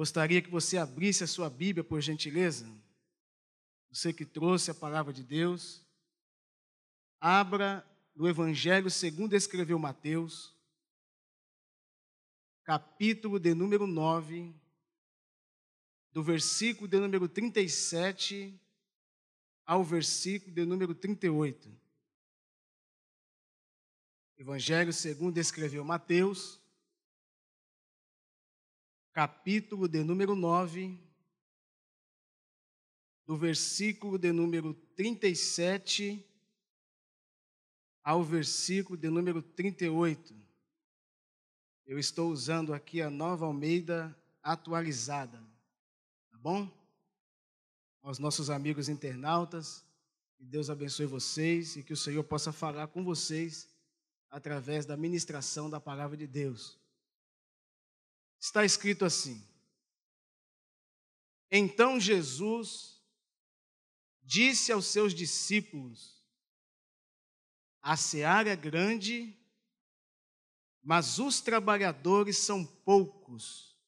Gostaria que você abrisse a sua Bíblia, por gentileza. Você que trouxe a palavra de Deus. Abra no Evangelho segundo escreveu Mateus, capítulo de número 9, do versículo de número 37 ao versículo de número 38. Evangelho segundo escreveu Mateus, capítulo de número 9, do versículo de número 37 ao versículo de número 38. Eu estou usando aqui a nova Almeida atualizada, tá bom? Aos nossos amigos internautas, que Deus abençoe vocês e que o Senhor possa falar com vocês através da ministração da palavra de Deus. Está escrito assim: Então Jesus disse aos seus discípulos: A seara é grande, mas os trabalhadores são poucos.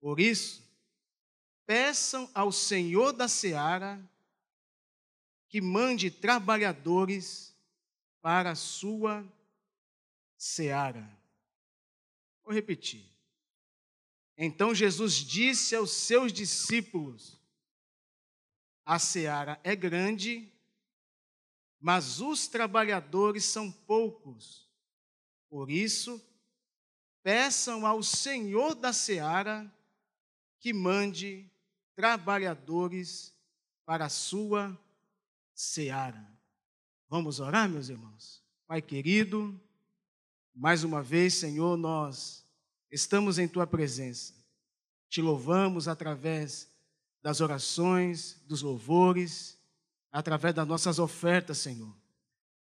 Por isso, peçam ao Senhor da seara que mande trabalhadores para a sua seara. Vou repetir. Então Jesus disse aos seus discípulos: A seara é grande, mas os trabalhadores são poucos. Por isso, peçam ao Senhor da seara que mande trabalhadores para a sua seara. Vamos orar, meus irmãos? Pai querido, mais uma vez, Senhor, nós estamos em tua presença. Te louvamos através das orações, dos louvores, através das nossas ofertas, Senhor.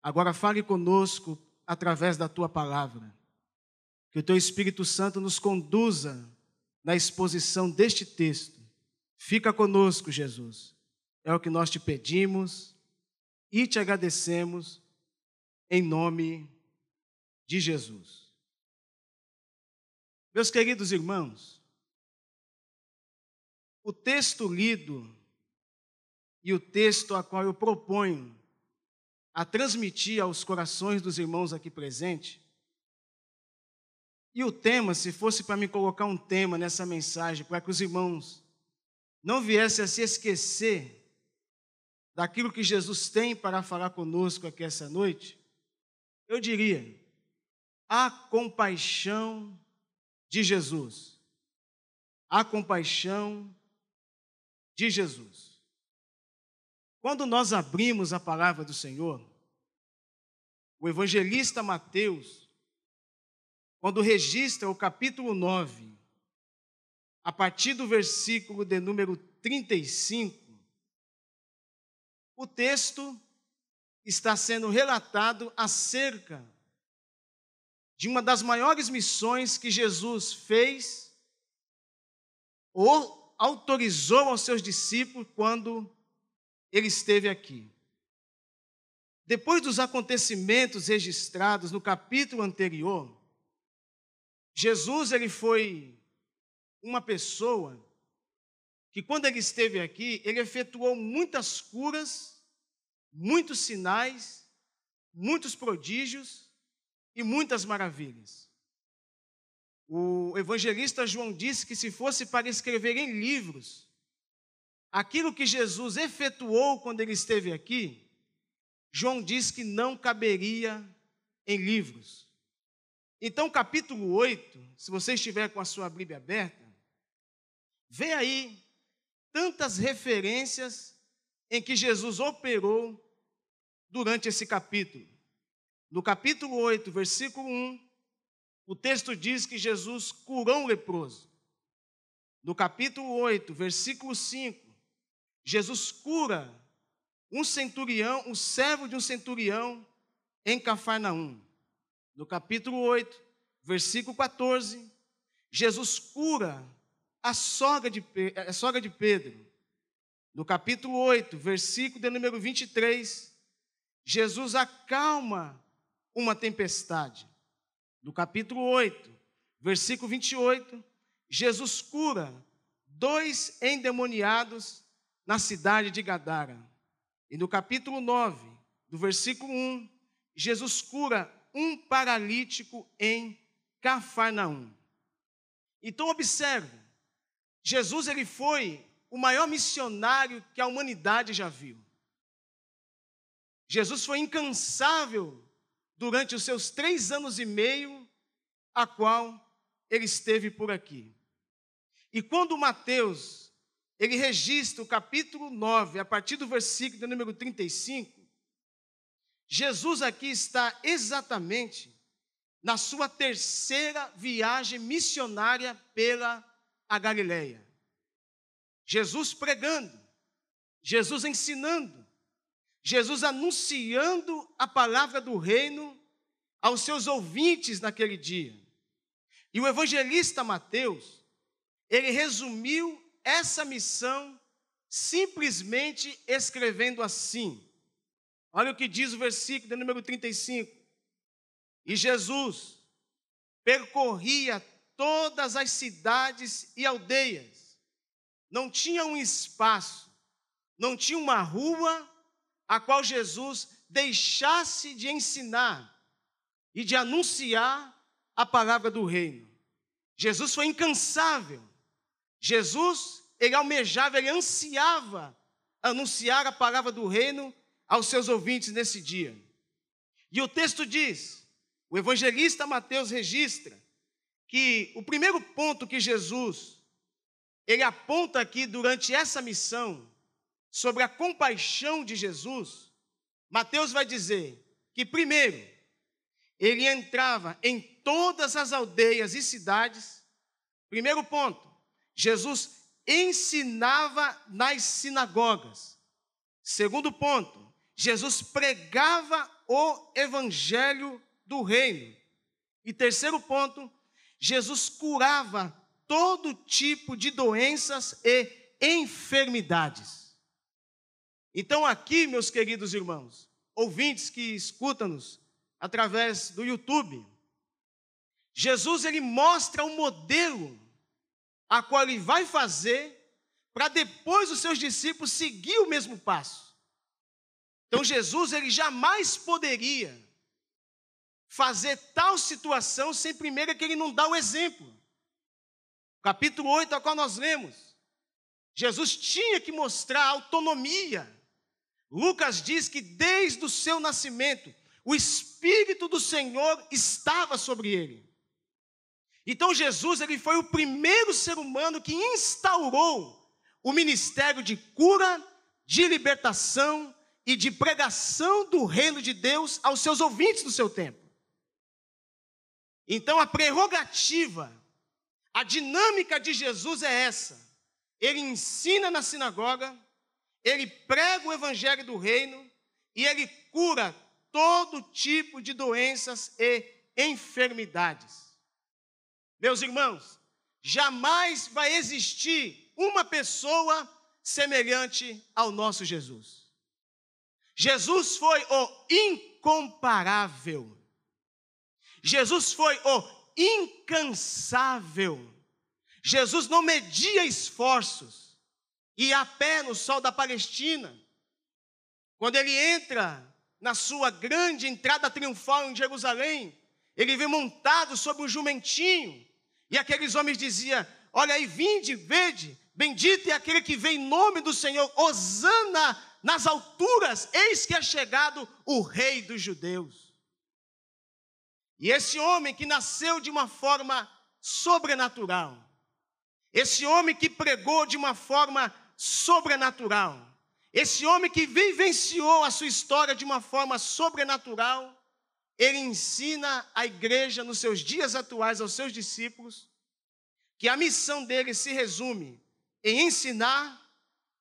Agora fale conosco através da tua palavra. Que o teu Espírito Santo nos conduza na exposição deste texto. Fica conosco, Jesus. É o que nós te pedimos e te agradecemos em nome de Jesus. Meus queridos irmãos, o texto lido e o texto a qual eu proponho a transmitir aos corações dos irmãos aqui presentes, e o tema, se fosse para me colocar um tema nessa mensagem, para que os irmãos não viessem a se esquecer daquilo que Jesus tem para falar conosco aqui essa noite, eu diria: a compaixão de Jesus. A compaixão de Jesus. Quando nós abrimos a palavra do Senhor, o evangelista Mateus, quando registra o capítulo 9, a partir do versículo de número 35, o texto está sendo relatado acerca de uma das maiores missões que Jesus fez ou autorizou aos seus discípulos quando ele esteve aqui. Depois dos acontecimentos registrados no capítulo anterior, Jesus ele foi uma pessoa que quando ele esteve aqui, ele efetuou muitas curas, muitos sinais, muitos prodígios e muitas maravilhas. O evangelista João disse que se fosse para escrever em livros aquilo que Jesus efetuou quando ele esteve aqui, João diz que não caberia em livros. Então, capítulo 8, se você estiver com a sua Bíblia aberta, vê aí tantas referências em que Jesus operou durante esse capítulo. No capítulo 8, versículo 1, o texto diz que Jesus curou um leproso. No capítulo 8, versículo 5, Jesus cura um centurião, um servo de um centurião em Cafarnaum. No capítulo 8, versículo 14, Jesus cura a sogra de, a sogra de Pedro. No capítulo 8, versículo de número 23, Jesus acalma uma tempestade. No capítulo 8, versículo 28, Jesus cura dois endemoniados na cidade de Gadara. E no capítulo 9, do versículo 1, Jesus cura um paralítico em Cafarnaum. Então observe, Jesus ele foi o maior missionário que a humanidade já viu. Jesus foi incansável durante os seus três anos e meio, a qual ele esteve por aqui. E quando Mateus, ele registra o capítulo 9, a partir do versículo número 35, Jesus aqui está exatamente na sua terceira viagem missionária pela a Galileia. Jesus pregando, Jesus ensinando, Jesus anunciando a palavra do reino aos seus ouvintes naquele dia. E o evangelista Mateus, ele resumiu essa missão simplesmente escrevendo assim. Olha o que diz o versículo número 35. E Jesus percorria todas as cidades e aldeias. Não tinha um espaço, não tinha uma rua a qual Jesus deixasse de ensinar e de anunciar a palavra do reino. Jesus foi incansável. Jesus, ele almejava, ele ansiava anunciar a palavra do reino aos seus ouvintes nesse dia. E o texto diz: o evangelista Mateus registra que o primeiro ponto que Jesus ele aponta aqui durante essa missão sobre a compaixão de Jesus, Mateus vai dizer que primeiro ele entrava em todas as aldeias e cidades. Primeiro ponto, Jesus ensinava nas sinagogas. Segundo ponto, Jesus pregava o evangelho do reino. E terceiro ponto, Jesus curava todo tipo de doenças e enfermidades. Então, aqui, meus queridos irmãos, ouvintes que escutam-nos através do YouTube, Jesus ele mostra o modelo a qual ele vai fazer para depois os seus discípulos seguir o mesmo passo. Então Jesus ele jamais poderia fazer tal situação sem primeiro que ele não dá o exemplo. Capítulo 8, a qual nós lemos. Jesus tinha que mostrar autonomia. Lucas diz que desde o seu nascimento, o Espírito do Senhor estava sobre ele. Então Jesus ele foi o primeiro ser humano que instaurou o ministério de cura, de libertação e de pregação do reino de Deus aos seus ouvintes do seu tempo. Então a prerrogativa, a dinâmica de Jesus é essa. Ele ensina na sinagoga, ele prega o evangelho do reino e ele cura todo tipo de doenças e enfermidades. Meus irmãos, jamais vai existir uma pessoa semelhante ao nosso Jesus. Jesus foi o incomparável. Jesus foi o incansável. Jesus não media esforços. E a pé no sol da Palestina, quando ele entra na sua grande entrada triunfal em Jerusalém, ele vem montado sobre um jumentinho, e aqueles homens diziam: Olha aí, vinde, vede, bendito é aquele que vem em nome do Senhor, Osana nas alturas, eis que é chegado o Rei dos Judeus. E esse homem que nasceu de uma forma sobrenatural, esse homem que pregou de uma forma sobrenatural, esse homem que vivenciou a sua história de uma forma sobrenatural, ele ensina a igreja nos seus dias atuais aos seus discípulos que a missão dele se resume em ensinar,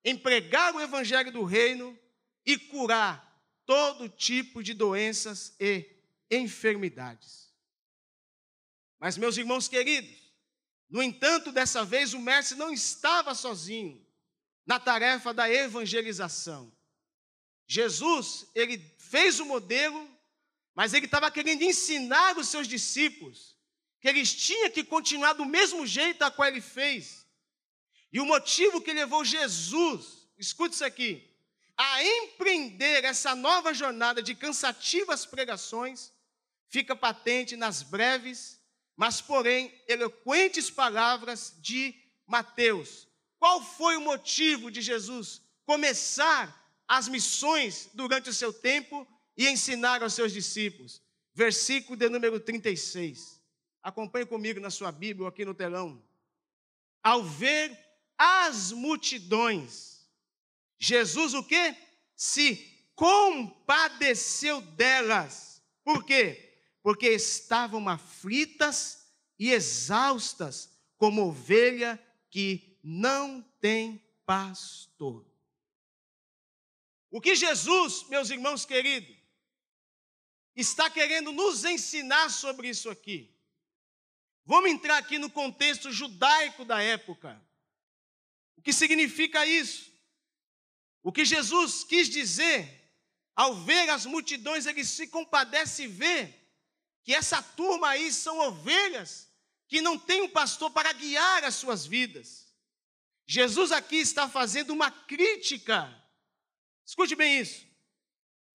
em pregar o evangelho do reino e curar todo tipo de doenças e enfermidades. Mas, meus irmãos queridos, no entanto, dessa vez o mestre não estava sozinho na tarefa da evangelização. Jesus, ele fez o modelo, mas ele estava querendo ensinar os seus discípulos que eles tinham que continuar do mesmo jeito a qual ele fez. E o motivo que levou Jesus, escute isso aqui, a empreender essa nova jornada de cansativas pregações, fica patente nas breves, mas porém eloquentes palavras de Mateus. Qual foi o motivo de Jesus começar as missões durante o seu tempo e ensinar aos seus discípulos? Versículo de número 36. Acompanhe comigo na sua Bíblia aqui no telão. Ao ver as multidões, Jesus o que? Se compadeceu delas. Por quê? Porque estavam aflitas e exaustas, como ovelha que não tem pastor. O que Jesus, meus irmãos queridos, está querendo nos ensinar sobre isso aqui? Vamos entrar aqui no contexto judaico da época. O que significa isso? O que Jesus quis dizer ao ver as multidões, ele se compadece e vê que essa turma aí são ovelhas que não tem um pastor para guiar as suas vidas. Jesus aqui está fazendo uma crítica, escute bem isso,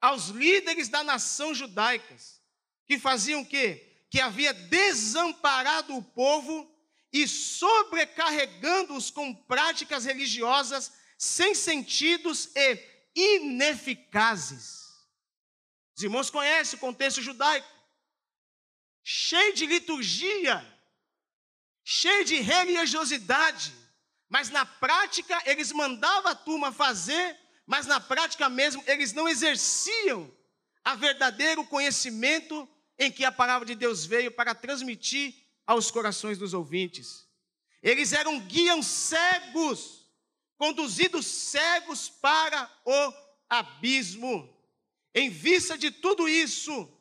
aos líderes da nação judaicas, que faziam o quê? Que havia desamparado o povo e sobrecarregando-os com práticas religiosas sem sentidos e ineficazes. Os irmãos conhecem o contexto judaico, cheio de liturgia, cheio de religiosidade, mas na prática eles mandavam a turma fazer, mas na prática mesmo eles não exerciam a verdadeiro conhecimento em que a palavra de Deus veio para transmitir aos corações dos ouvintes. Eles eram guias cegos, conduzidos cegos para o abismo. Em vista de tudo isso,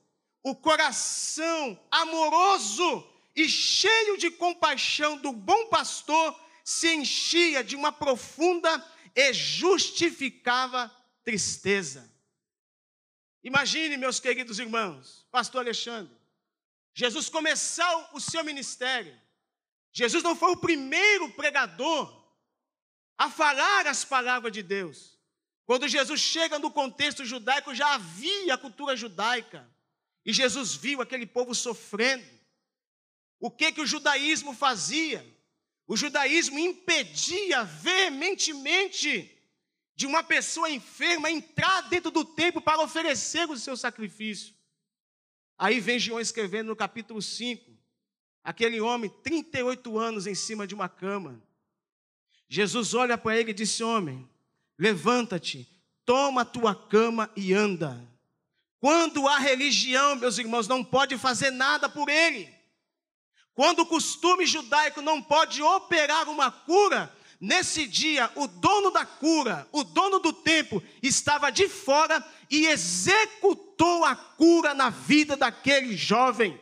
o coração amoroso e cheio de compaixão do bom pastor se enchia de uma profunda e justificava tristeza. Imagine, meus queridos irmãos, pastor Alexandre, Jesus começou o seu ministério. Jesus não foi o primeiro pregador a falar as palavras de Deus. Quando Jesus chega no contexto judaico, já havia a cultura judaica. E Jesus viu aquele povo sofrendo. O que que o judaísmo fazia? O judaísmo impedia veementemente de uma pessoa enferma entrar dentro do templo para oferecer o seu sacrifício. Aí vem João escrevendo no capítulo 5, aquele homem, 38 anos em cima de uma cama. Jesus olha para ele e disse: Homem, levanta-te, toma a tua cama e anda. Quando a religião, meus irmãos, não pode fazer nada por ele, quando o costume judaico não pode operar uma cura, nesse dia o dono da cura, o dono do templo, estava de fora e executou a cura na vida daquele jovem.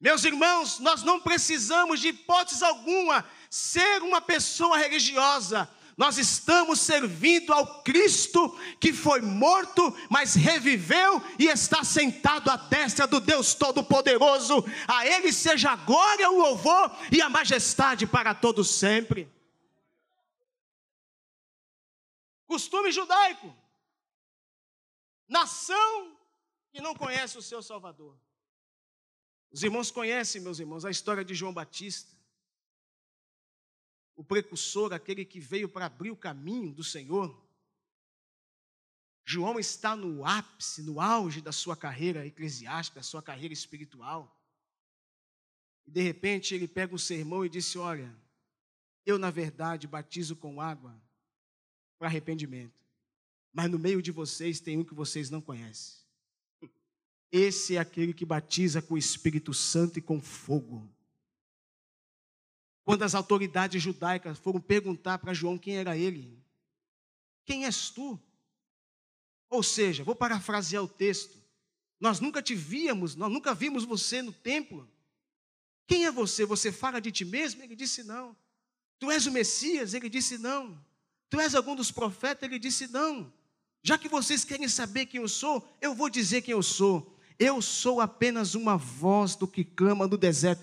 Meus irmãos, nós não precisamos de hipótese alguma ser uma pessoa religiosa. Nós estamos servindo ao Cristo que foi morto, mas reviveu e está sentado à destra do Deus Todo-Poderoso. A Ele seja a glória, o louvor e a majestade para todos sempre. Costume judaico nação que não conhece o seu Salvador. Os irmãos conhecem, meus irmãos, a história de João Batista, o precursor, aquele que veio para abrir o caminho do Senhor. João está no ápice, no auge da sua carreira eclesiástica, da sua carreira espiritual. E de repente ele pega um sermão e disse: Olha, eu na verdade batizo com água para arrependimento. Mas no meio de vocês tem um que vocês não conhecem. Esse é aquele que batiza com o Espírito Santo e com fogo. Quando as autoridades judaicas foram perguntar para João quem era ele, quem és tu? Ou seja, vou parafrasear o texto. Nós nunca te víamos, nós nunca vimos você no templo. Quem é você? Você fala de ti mesmo? Ele disse não. Tu és o Messias? Ele disse não. Tu és algum dos profetas? Ele disse não. Já que vocês querem saber quem eu sou, eu vou dizer quem eu sou. Eu sou apenas uma voz do que clama no deserto.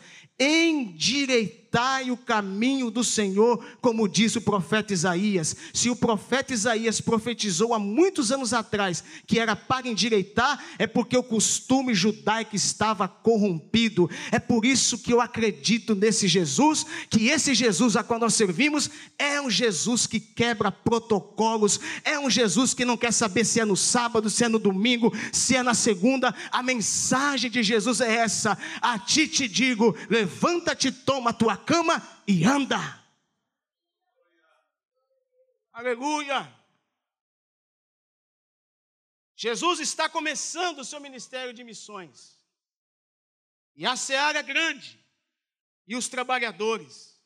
Endireitai o caminho do Senhor, como diz o profeta Isaías. Se o profeta Isaías profetizou há muitos anos atrás que era para endireitar, é porque o costume judaico estava corrompido. É por isso que eu acredito nesse Jesus, que esse Jesus a qual nós servimos é um Jesus que quebra protocolos, é um Jesus que não quer saber se é no sábado, se é no domingo, se é na segunda. A mensagem de Jesus é essa: a ti te digo, levanta-te, toma a tua cama e anda. Aleluia. Jesus está começando o seu ministério de missões. E a seara é grande. E os trabalhadores.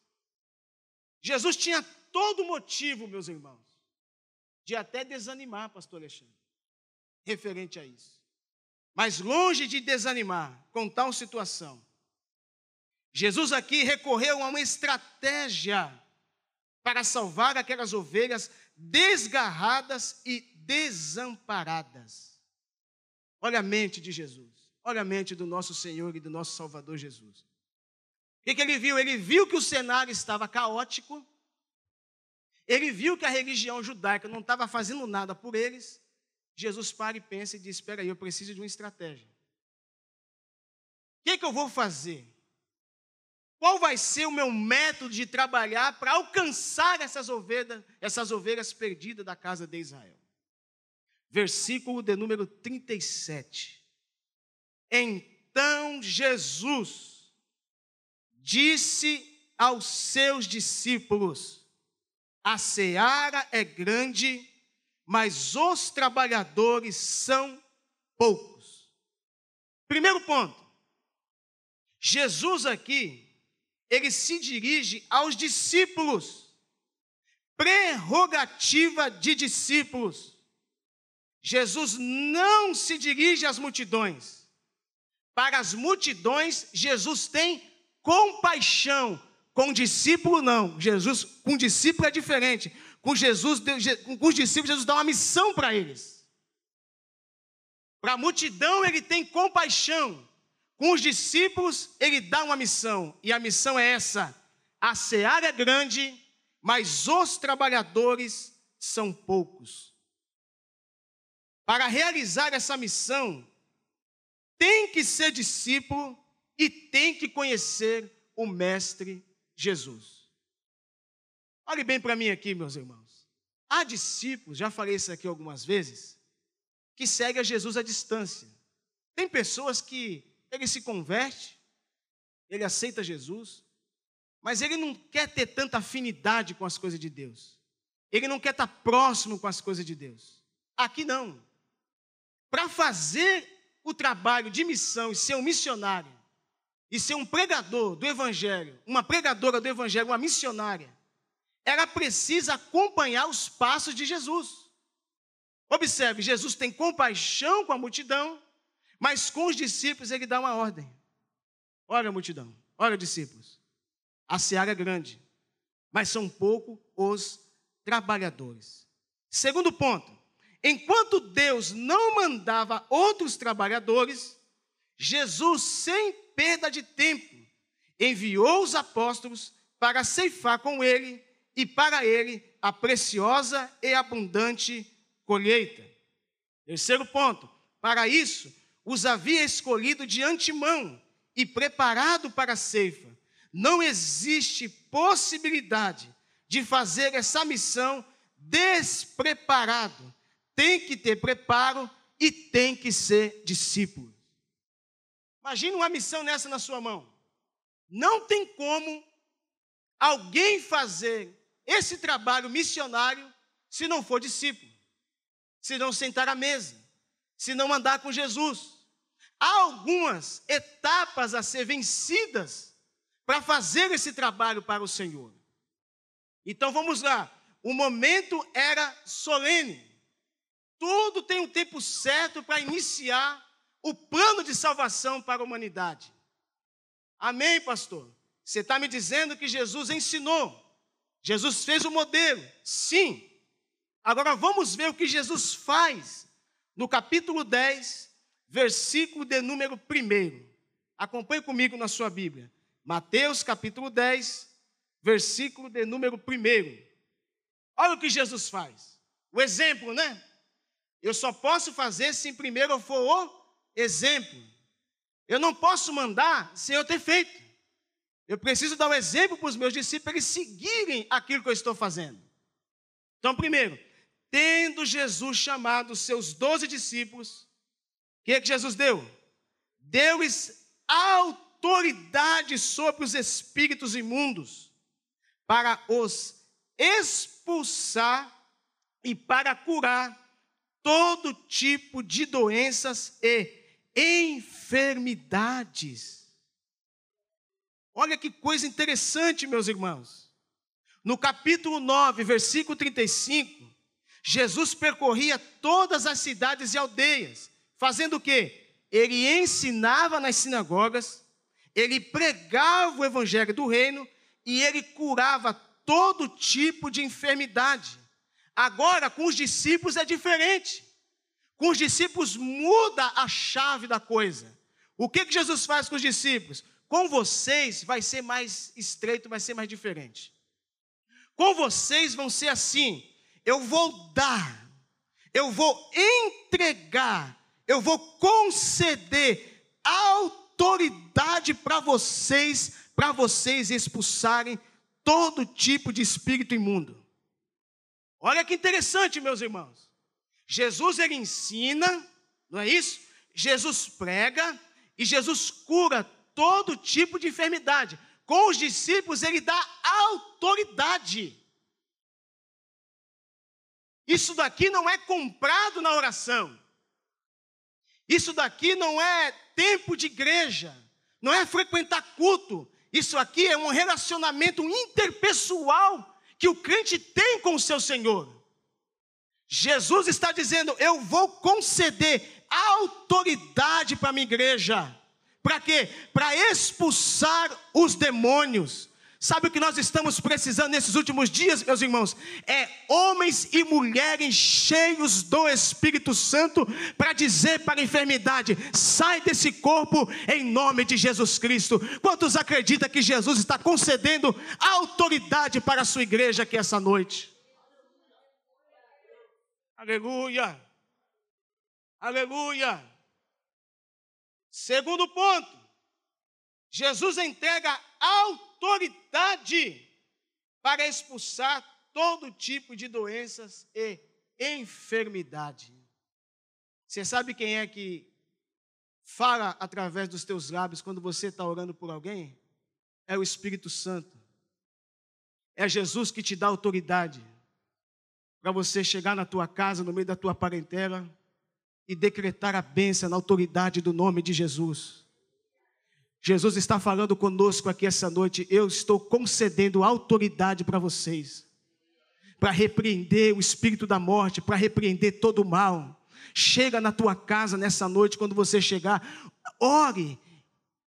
Jesus tinha todo motivo, meus irmãos, de até desanimar, pastor Alexandre, referente a isso. Mas longe de desanimar com tal situação, Jesus aqui recorreu a uma estratégia para salvar aquelas ovelhas desgarradas e desamparadas. Olha a mente de Jesus, olha a mente do nosso Senhor e do nosso Salvador Jesus. O que, que ele viu? Ele viu que o cenário estava caótico, ele viu que a religião judaica não estava fazendo nada por eles. Jesus para e pensa e diz: Espera aí, eu preciso de uma estratégia. O que, que eu vou fazer? Qual vai ser o meu método de trabalhar para alcançar essas ovelhas, essas ovelhas perdidas da casa de Israel? Versículo de número 37. Então Jesus disse aos seus discípulos: A seara é grande, mas os trabalhadores são poucos. Primeiro ponto. Jesus aqui ele se dirige aos discípulos. Prerrogativa de discípulos. Jesus não se dirige às multidões. Para as multidões, Jesus tem compaixão. Com discípulo, não. Jesus, com discípulo é diferente. Com Jesus, com os discípulos, Jesus dá uma missão para eles. Para a multidão, ele tem compaixão. Com os discípulos, ele dá uma missão, e a missão é essa: a seara é grande, mas os trabalhadores são poucos. Para realizar essa missão, tem que ser discípulo e tem que conhecer o Mestre Jesus. Olhe bem para mim aqui, meus irmãos. Há discípulos, já falei isso aqui algumas vezes, que seguem a Jesus à distância. Tem pessoas que ele se converte, ele aceita Jesus, mas ele não quer ter tanta afinidade com as coisas de Deus. Ele não quer estar próximo com as coisas de Deus. Aqui não. Para fazer o trabalho de missão e ser um missionário, e ser um pregador do Evangelho, uma pregadora do Evangelho, uma missionária, ela precisa acompanhar os passos de Jesus. Observe, Jesus tem compaixão com a multidão, mas com os discípulos ele dá uma ordem. Olha, multidão, olha, discípulos. A seara é grande, mas são poucos os trabalhadores. Segundo ponto, enquanto Deus não mandava outros trabalhadores, Jesus, sem perda de tempo, enviou os apóstolos para ceifar com ele e para ele a preciosa e abundante colheita. Terceiro ponto, para isso, os havia escolhido de antemão e preparado para a ceifa. Não existe possibilidade de fazer essa missão despreparado. Tem que ter preparo e tem que ser discípulo. Imagine uma missão nessa na sua mão. Não tem como alguém fazer esse trabalho missionário se não for discípulo, se não sentar à mesa, se não andar com Jesus. Algumas etapas a ser vencidas para fazer esse trabalho para o Senhor. Então vamos lá. O momento era solene. Tudo tem um tempo certo para iniciar o plano de salvação para a humanidade. Amém, pastor? Você está me dizendo que Jesus ensinou. Jesus fez o modelo. Sim. Agora vamos ver o que Jesus faz no capítulo 10, versículo de número 1. Acompanhe comigo na sua Bíblia. Mateus capítulo 10, versículo de número 1. Olha o que Jesus faz. O exemplo, né? Eu só posso fazer se primeiro eu for o exemplo. Eu não posso mandar sem eu ter feito. Eu preciso dar o um exemplo para os meus discípulos eles seguirem aquilo que eu estou fazendo. Então, primeiro, tendo Jesus chamado os seus doze discípulos, que, é que Jesus deu? Deu-lhes autoridade sobre os espíritos imundos, para os expulsar e para curar todo tipo de doenças e enfermidades. Olha que coisa interessante, meus irmãos. No capítulo 9, versículo 35, Jesus percorria todas as cidades e aldeias, fazendo o quê? Ele ensinava nas sinagogas, ele pregava o evangelho do reino e ele curava todo tipo de enfermidade. Agora, com os discípulos é diferente. Com os discípulos muda a chave da coisa. O que, que Jesus faz com os discípulos? Com vocês vai ser mais estreito, vai ser mais diferente. Com vocês vão ser assim: eu vou dar, eu vou entregar, eu vou conceder autoridade para vocês, para vocês expulsarem todo tipo de espírito imundo. Olha que interessante, meus irmãos. Jesus ele ensina, não é isso? Jesus prega e Jesus cura todo tipo de enfermidade. Com os discípulos ele dá autoridade. Isso daqui não é comprado na oração. Isso daqui não é tempo de igreja, não é frequentar culto. Isso aqui é um relacionamento interpessoal que o crente tem com o seu Senhor. Jesus está dizendo: Eu vou conceder autoridade para a minha igreja. Para quê? Para expulsar os demônios. Sabe o que nós estamos precisando nesses últimos dias, meus irmãos? É homens e mulheres cheios do Espírito Santo para dizer para a enfermidade: sai desse corpo em nome de Jesus Cristo. Quantos acreditam que Jesus está concedendo autoridade para a sua igreja aqui essa noite? Aleluia! Aleluia! Segundo ponto, Jesus entrega autoridade para expulsar todo tipo de doenças e enfermidade. Você sabe quem é que fala através dos teus lábios quando você está orando por alguém? É o Espírito Santo. É Jesus que te dá autoridade para você chegar na tua casa, no meio da tua parentela e decretar a bênção na autoridade do nome de Jesus. Jesus está falando conosco aqui essa noite. Eu estou concedendo autoridade para vocês, para repreender o espírito da morte, para repreender todo o mal. Chega na tua casa nessa noite, quando você chegar, ore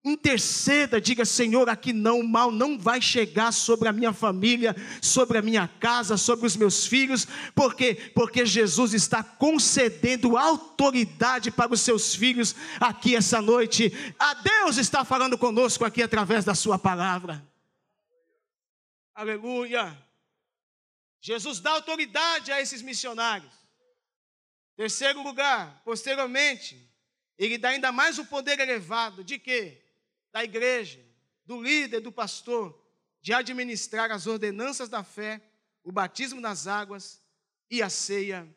Interceda, diga: Senhor, aqui não, o mal não vai chegar sobre a minha família, sobre a minha casa, sobre os meus filhos, porque porque Jesus está concedendo autoridade para os seus filhos aqui essa noite. A Deus está falando conosco aqui através da sua palavra. Aleluia. Jesus dá autoridade a esses missionários. Terceiro lugar, posteriormente, ele dá ainda mais um poder elevado de quê? Da igreja, do líder, do pastor, de administrar as ordenanças da fé, o batismo nas águas e a ceia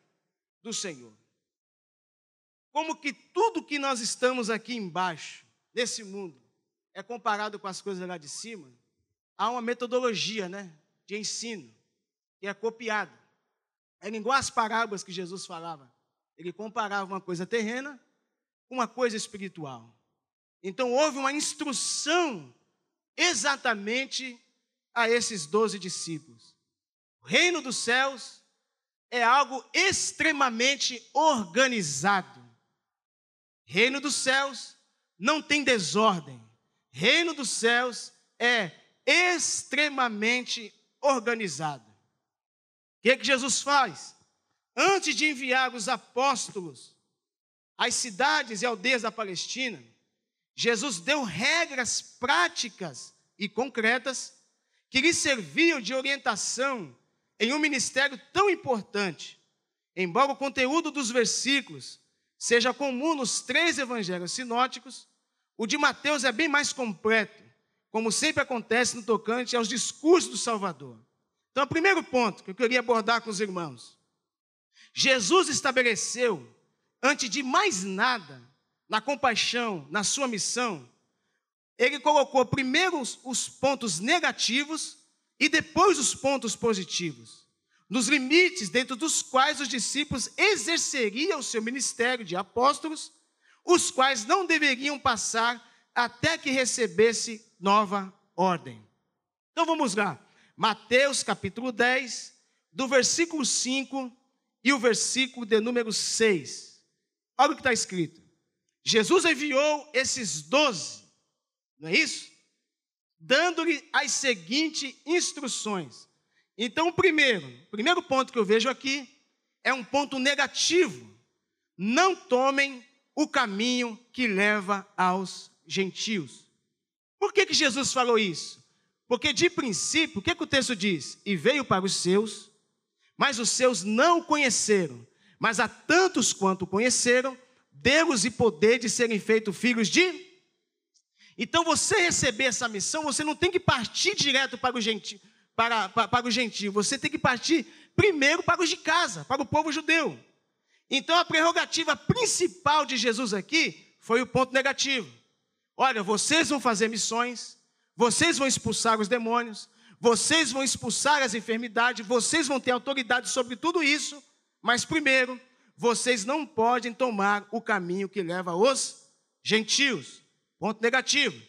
do Senhor. Como que tudo que nós estamos aqui embaixo, nesse mundo, é comparado com as coisas lá de cima, há uma metodologia, né, de ensino, que é copiada. É igual as parábolas que Jesus falava. Ele comparava uma coisa terrena com uma coisa espiritual. Então houve uma instrução exatamente a esses doze discípulos. O reino dos céus é algo extremamente organizado. Reino dos céus não tem desordem. Reino dos céus é extremamente organizado. O que, é que Jesus faz? Antes de enviar os apóstolos as cidades e aldeias da Palestina, Jesus deu regras práticas e concretas que lhe serviam de orientação em um ministério tão importante. Embora o conteúdo dos versículos seja comum nos três evangelhos sinóticos, o de Mateus é bem mais completo, como sempre acontece no tocante aos discursos do Salvador. Então, o primeiro ponto que eu queria abordar com os irmãos: Jesus estabeleceu, antes de mais nada, na compaixão, na sua missão, ele colocou primeiro os, os pontos negativos e depois os pontos positivos, nos limites dentro dos quais os discípulos exerceriam o seu ministério de apóstolos, os quais não deveriam passar até que recebesse nova ordem. Então vamos lá. Mateus capítulo 10, do versículo 5 e o versículo de número 6. Olha o que está escrito. Jesus enviou esses doze, não é isso? Dando-lhe as seguintes instruções. Então, o primeiro, o primeiro ponto que eu vejo aqui é um ponto negativo. Não tomem o caminho que leva aos gentios. Por que, que Jesus falou isso? Porque de princípio, o que, que o texto diz? E veio para os seus, mas os seus não o conheceram. Mas a tantos quanto conheceram, deu-lhes e poder de serem feitos filhos de. Então, você receber essa missão, você não tem que partir direto para o gentio, para, para, para o gentio, você tem que partir primeiro para os de casa, para o povo judeu. Então, a prerrogativa principal de Jesus aqui foi o ponto negativo. Olha, vocês vão fazer missões, vocês vão expulsar os demônios, vocês vão expulsar as enfermidades, vocês vão ter autoridade sobre tudo isso, mas primeiro, vocês não podem tomar o caminho que leva aos gentios. Ponto negativo.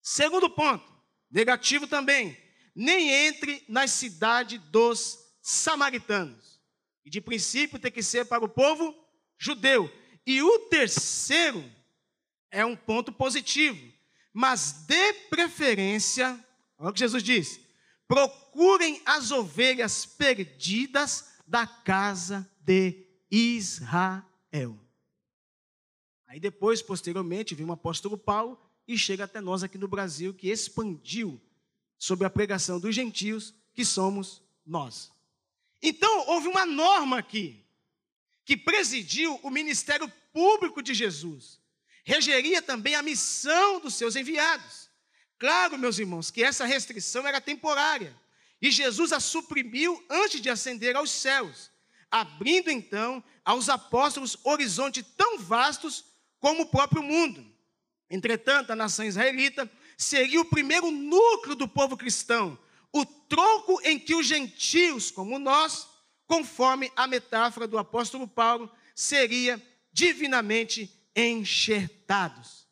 Segundo ponto, negativo também. Nem entre na cidade dos samaritanos. E de princípio tem que ser para o povo judeu. E o terceiro é um ponto positivo. Mas de preferência, olha o que Jesus diz: procurem as ovelhas perdidas da casa de Israel. Aí depois, posteriormente, vem o apóstolo Paulo e chega até nós aqui no Brasil, que expandiu sobre a pregação dos gentios, que somos nós. Então, houve uma norma aqui, que presidiu o ministério público de Jesus, regeria também a missão dos seus enviados. Claro, meus irmãos, que essa restrição era temporária, e Jesus a suprimiu antes de ascender aos céus abrindo então aos apóstolos horizontes tão vastos como o próprio mundo. Entretanto, a nação israelita seria o primeiro núcleo do povo cristão, o tronco em que os gentios, como nós, conforme a metáfora do apóstolo Paulo, seria divinamente enxertados.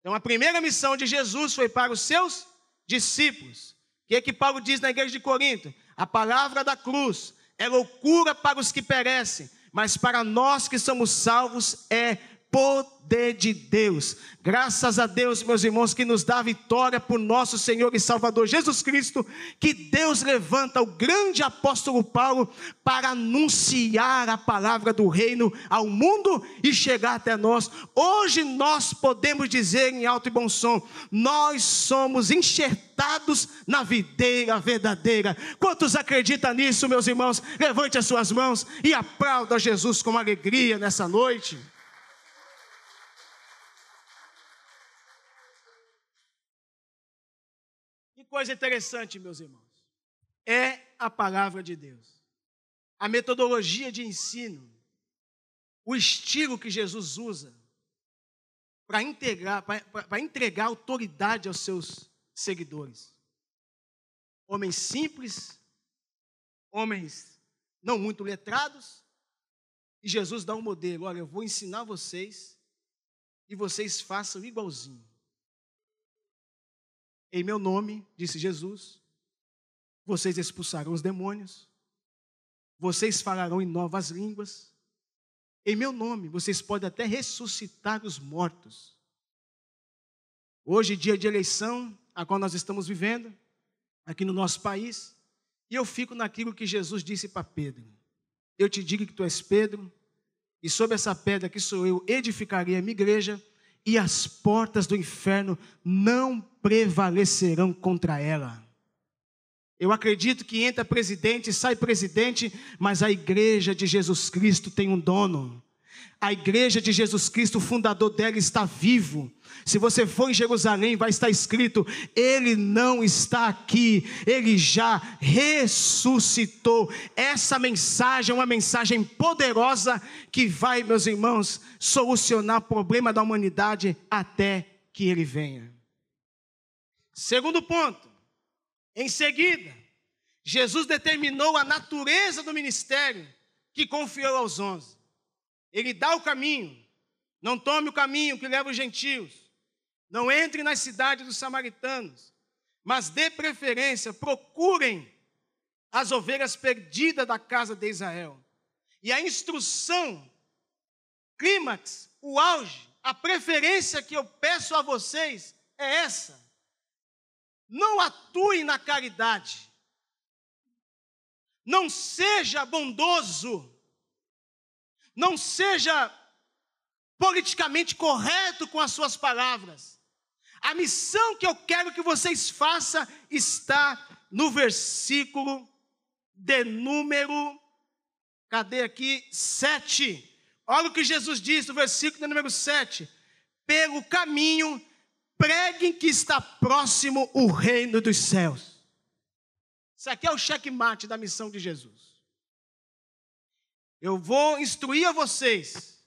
Então, a primeira missão de Jesus foi para os seus discípulos. O que é que Paulo diz na igreja de Corinto? A palavra da cruz é loucura para os que perecem, mas para nós que somos salvos é poder de Deus. Graças a Deus, meus irmãos, que nos dá vitória por nosso Senhor e Salvador Jesus Cristo, que Deus levanta o grande apóstolo Paulo para anunciar a palavra do reino ao mundo e chegar até nós. Hoje nós podemos dizer em alto e bom som: nós somos enxertados na videira verdadeira. Quantos acreditam nisso, meus irmãos? Levante as suas mãos e aplauda Jesus com alegria nessa noite. Coisa interessante, meus irmãos, é a palavra de Deus. A metodologia de ensino, o estilo que Jesus usa para integrar, para entregar autoridade aos seus seguidores. Homens simples, homens não muito letrados, e Jesus dá um modelo: olha, eu vou ensinar vocês e vocês façam igualzinho. Em meu nome, disse Jesus, vocês expulsarão os demônios, vocês falarão em novas línguas. Em meu nome, vocês podem até ressuscitar os mortos. Hoje, dia de eleição, a qual nós estamos vivendo, aqui no nosso país, e eu fico naquilo que Jesus disse para Pedro: Eu te digo que tu és Pedro, e sobre essa pedra que sou eu edificarei a minha igreja, e as portas do inferno não prevalecerão contra ela. Eu acredito que entra presidente, sai presidente, mas a igreja de Jesus Cristo tem um dono. A igreja de Jesus Cristo, o fundador dela, está vivo. Se você for em Jerusalém, vai estar escrito: Ele não está aqui, Ele já ressuscitou. Essa mensagem é uma mensagem poderosa que vai, meus irmãos, solucionar o problema da humanidade até que Ele venha. Segundo ponto, em seguida, Jesus determinou a natureza do ministério que confiou aos onze. Ele dá o caminho. Não tome o caminho que leva os gentios. Não entre nas cidades dos samaritanos. Mas dê preferência, procurem as ovelhas perdidas da casa de Israel. E a instrução, clímax, o auge, a preferência que eu peço a vocês é essa. Não atue na caridade. Não seja bondoso não seja politicamente correto com as suas palavras. A missão que eu quero que vocês façam está no versículo de número, cadê aqui? Sete. Olha o que Jesus diz no versículo de número sete. Pelo caminho, preguem que está próximo o reino dos céus. Isso aqui é o checkmate da missão de Jesus. Eu vou instruir a vocês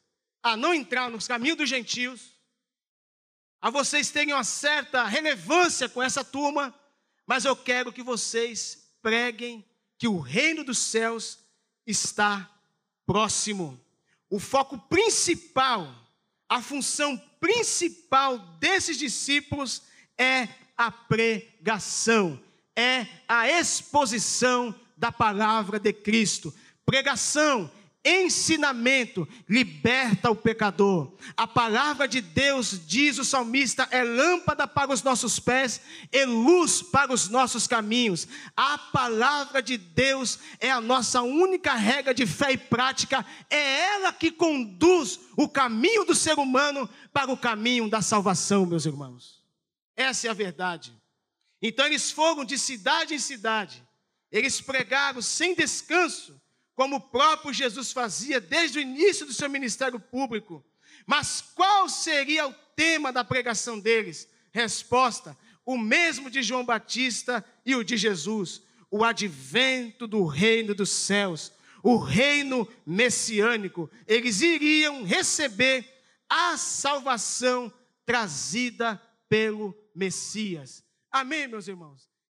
a não entrar nos caminhos dos gentios, a vocês terem uma certa relevância com essa turma, mas eu quero que vocês preguem que o reino dos céus está próximo. O foco principal, a função principal desses discípulos é a pregação, é a exposição da palavra de Cristo. Pregação ensinamento liberta o pecador. A palavra de Deus, diz o salmista, é lâmpada para os nossos pés e luz para os nossos caminhos. A palavra de Deus é a nossa única regra de fé e prática, é ela que conduz o caminho do ser humano para o caminho da salvação, meus irmãos. Essa é a verdade. Então eles foram de cidade em cidade, eles pregaram sem descanso como o próprio Jesus fazia desde o início do seu ministério público. Mas qual seria o tema da pregação deles? Resposta: o mesmo de João Batista e o de Jesus, o advento do reino dos céus, o reino messiânico. Eles iriam receber a salvação trazida pelo Messias. Amém, meus irmãos?